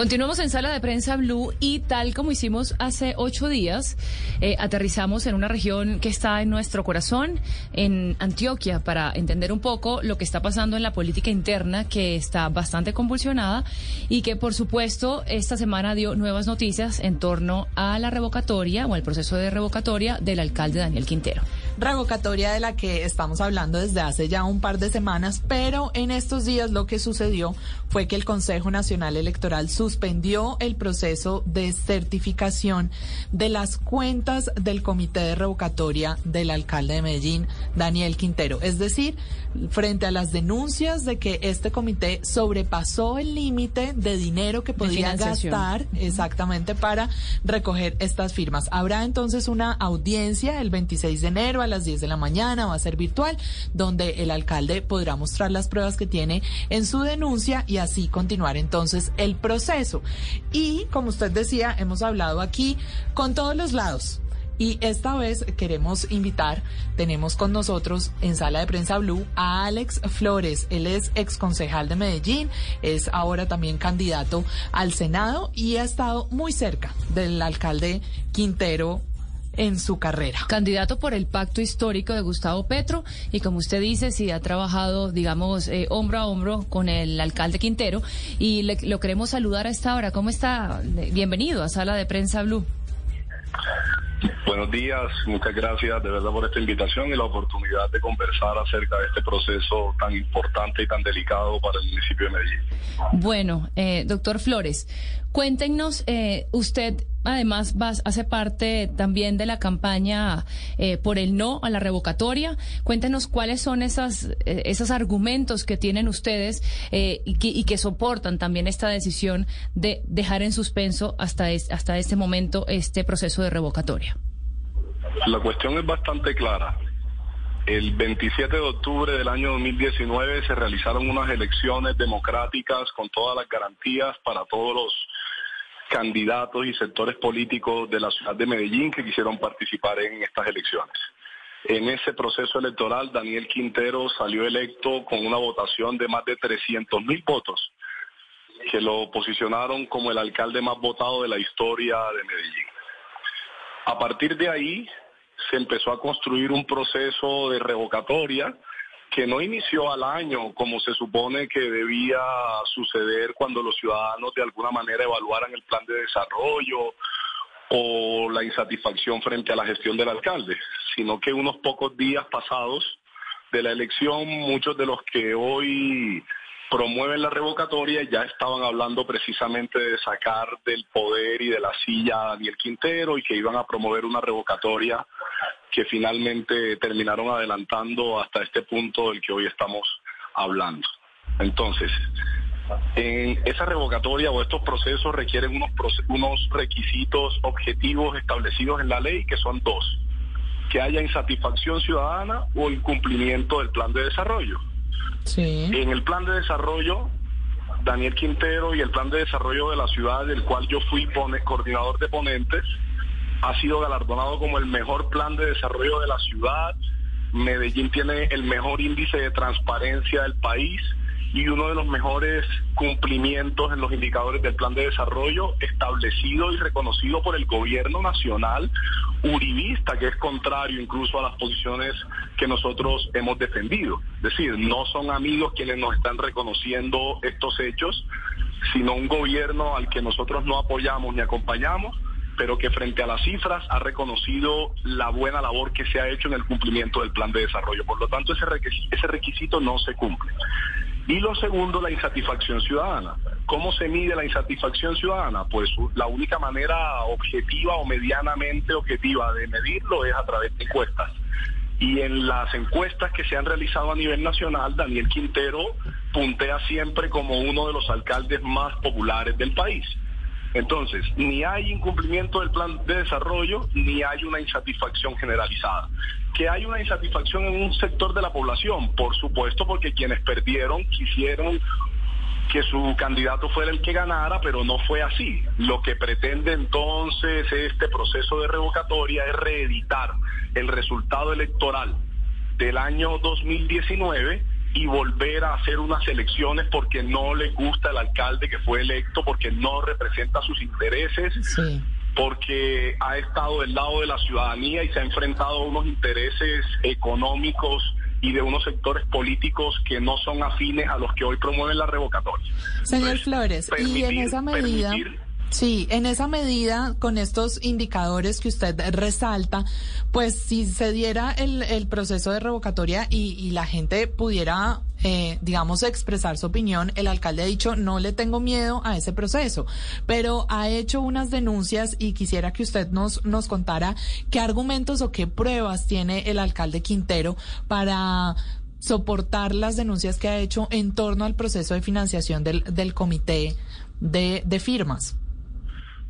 Continuamos en sala de prensa Blue y tal como hicimos hace ocho días, eh, aterrizamos en una región que está en nuestro corazón, en Antioquia, para entender un poco lo que está pasando en la política interna, que está bastante convulsionada y que, por supuesto, esta semana dio nuevas noticias en torno a la revocatoria o al proceso de revocatoria del alcalde Daniel Quintero. Revocatoria de la que estamos hablando desde hace ya un par de semanas, pero en estos días lo que sucedió fue que el Consejo Nacional Electoral suspendió el proceso de certificación de las cuentas del Comité de Revocatoria del alcalde de Medellín, Daniel Quintero. Es decir, frente a las denuncias de que este comité sobrepasó el límite de dinero que podía gastar exactamente para recoger estas firmas. Habrá entonces una audiencia el 26 de enero a las 10 de la mañana, va a ser virtual, donde el alcalde podrá mostrar las pruebas que tiene en su denuncia y así continuar entonces el proceso. Y como usted decía, hemos hablado aquí con todos los lados. Y esta vez queremos invitar, tenemos con nosotros en Sala de Prensa Blue a Alex Flores. Él es ex concejal de Medellín, es ahora también candidato al Senado y ha estado muy cerca del alcalde Quintero en su carrera. Candidato por el pacto histórico de Gustavo Petro y como usted dice, sí ha trabajado, digamos, eh, hombro a hombro con el alcalde Quintero y le, lo queremos saludar a esta hora. ¿Cómo está? Bienvenido a Sala de Prensa Blue. Buenos días, muchas gracias de verdad por esta invitación y la oportunidad de conversar acerca de este proceso tan importante y tan delicado para el municipio de Medellín. Bueno, eh, doctor Flores, cuéntenos, eh, usted además va, hace parte también de la campaña eh, por el no a la revocatoria. Cuéntenos cuáles son esas, eh, esos argumentos que tienen ustedes eh, y, que, y, que, soportan también esta decisión de dejar en suspenso hasta, hasta este momento este proceso de revocatoria. La cuestión es bastante clara. El 27 de octubre del año 2019 se realizaron unas elecciones democráticas con todas las garantías para todos los candidatos y sectores políticos de la ciudad de Medellín que quisieron participar en estas elecciones. En ese proceso electoral, Daniel Quintero salió electo con una votación de más de 300 mil votos, que lo posicionaron como el alcalde más votado de la historia de Medellín. A partir de ahí, se empezó a construir un proceso de revocatoria que no inició al año como se supone que debía suceder cuando los ciudadanos de alguna manera evaluaran el plan de desarrollo o la insatisfacción frente a la gestión del alcalde, sino que unos pocos días pasados de la elección, muchos de los que hoy promueven la revocatoria ya estaban hablando precisamente de sacar del poder y de la silla a Daniel Quintero y que iban a promover una revocatoria que finalmente terminaron adelantando hasta este punto del que hoy estamos hablando. Entonces, en esa revocatoria o estos procesos requieren unos, unos requisitos objetivos establecidos en la ley que son dos, que haya insatisfacción ciudadana o incumplimiento del plan de desarrollo. En el plan de desarrollo, Daniel Quintero y el plan de desarrollo de la ciudad, del cual yo fui coordinador de ponentes, ha sido galardonado como el mejor plan de desarrollo de la ciudad. Medellín tiene el mejor índice de transparencia del país y uno de los mejores cumplimientos en los indicadores del plan de desarrollo establecido y reconocido por el gobierno nacional uribista, que es contrario incluso a las posiciones que nosotros hemos defendido. Es decir, no son amigos quienes nos están reconociendo estos hechos, sino un gobierno al que nosotros no apoyamos ni acompañamos pero que frente a las cifras ha reconocido la buena labor que se ha hecho en el cumplimiento del plan de desarrollo. Por lo tanto, ese requisito, no se cumple. Y lo segundo, la insatisfacción ciudadana. ¿Cómo se mide la insatisfacción ciudadana? Pues la única manera objetiva o medianamente objetiva de medirlo es a través de encuestas. Y en las encuestas que se han realizado a nivel nacional, Daniel Quintero puntea siempre como uno de los alcaldes más populares del país. Entonces, ni hay incumplimiento del plan de desarrollo, ni hay una insatisfacción generalizada. Que hay una insatisfacción en un sector de la población, por supuesto, porque quienes perdieron quisieron que su candidato fuera el que ganara, pero no fue así. Lo que pretende entonces este proceso de revocatoria es reeditar el resultado electoral del año 2019 y volver a hacer unas elecciones porque no le gusta el alcalde que fue electo, porque no representa sus intereses. porque ha estado del lado de la ciudadanía y se ha enfrentado a unos intereses económicos y de unos sectores políticos que no son afines a los que hoy promueven la revocatoria. Señor Flores, y en esa medida... Sí, en esa medida, con estos indicadores que usted resalta, pues si se diera el, proceso de revocatoria y, la gente pudiera, eh, digamos, expresar su opinión, el alcalde ha dicho, no le tengo miedo a ese proceso, pero ha hecho unas denuncias y quisiera que usted nos, nos contara qué argumentos o qué pruebas tiene el alcalde Quintero para soportar las denuncias que ha hecho en torno al proceso de financiación del, del comité de firmas.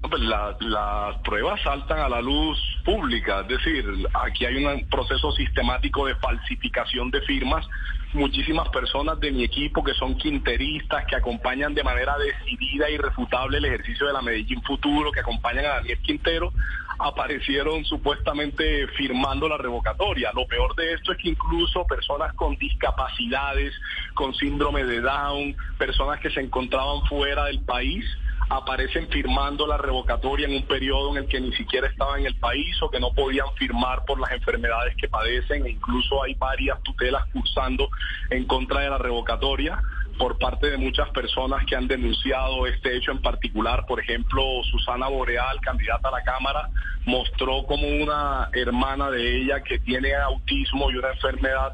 Pues las pruebas saltan a la luz pública, es decir, aquí hay un proceso sistemático de falsificación de firmas. Muchísimas personas de mi equipo que son quinteristas, que acompañan de manera decidida y irrefutable el ejercicio de la Medellín Futuro, que acompañan a Daniel Quintero, aparecieron supuestamente firmando la revocatoria. Lo peor de esto es que incluso personas con discapacidades, con síndrome de Down, personas que se encontraban fuera del país, aparecen firmando la revocatoria en un periodo en el que ni siquiera estaban en el país o que no podían firmar por las enfermedades que padecen e incluso hay varias tutelas cursando en contra de la revocatoria por parte de muchas personas que han denunciado este hecho en particular. Por ejemplo, Susana Boreal, candidata a la Cámara, mostró como una hermana de ella que tiene autismo y una enfermedad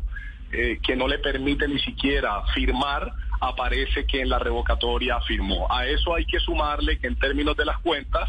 eh, que no le permite ni siquiera firmar aparece que en la revocatoria firmó. A eso hay que sumarle que en términos de las cuentas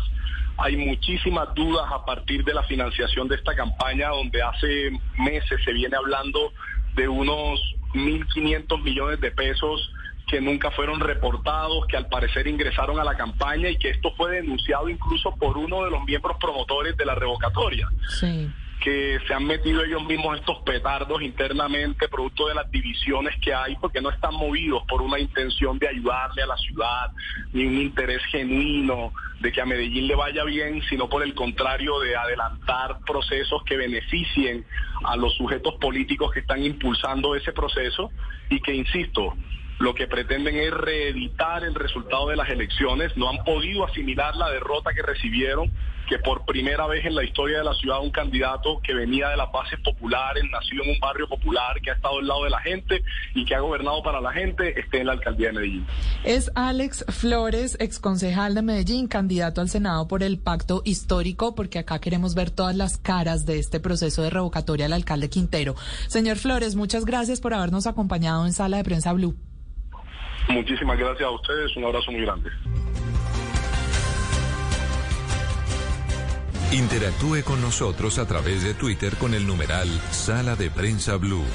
hay muchísimas dudas a partir de la financiación de esta campaña, donde hace meses se viene hablando de unos 1.500 millones de pesos que nunca fueron reportados, que al parecer ingresaron a la campaña y que esto fue denunciado incluso por uno de los miembros promotores de la revocatoria. Sí que se han metido ellos mismos estos petardos internamente, producto de las divisiones que hay, porque no están movidos por una intención de ayudarle a la ciudad, ni un interés genuino de que a Medellín le vaya bien, sino por el contrario de adelantar procesos que beneficien a los sujetos políticos que están impulsando ese proceso y que, insisto, lo que pretenden es reeditar el resultado de las elecciones, no han podido asimilar la derrota que recibieron, que por primera vez en la historia de la ciudad un candidato que venía de las bases populares, nacido en un barrio popular, que ha estado al lado de la gente y que ha gobernado para la gente, esté en la alcaldía de Medellín. Es Alex Flores, exconcejal de Medellín, candidato al Senado por el pacto histórico, porque acá queremos ver todas las caras de este proceso de revocatoria al alcalde Quintero. Señor Flores, muchas gracias por habernos acompañado en Sala de Prensa Blue. Muchísimas gracias a ustedes, un abrazo muy grande. Interactúe con nosotros a través de Twitter con el numeral Sala de Prensa Blue.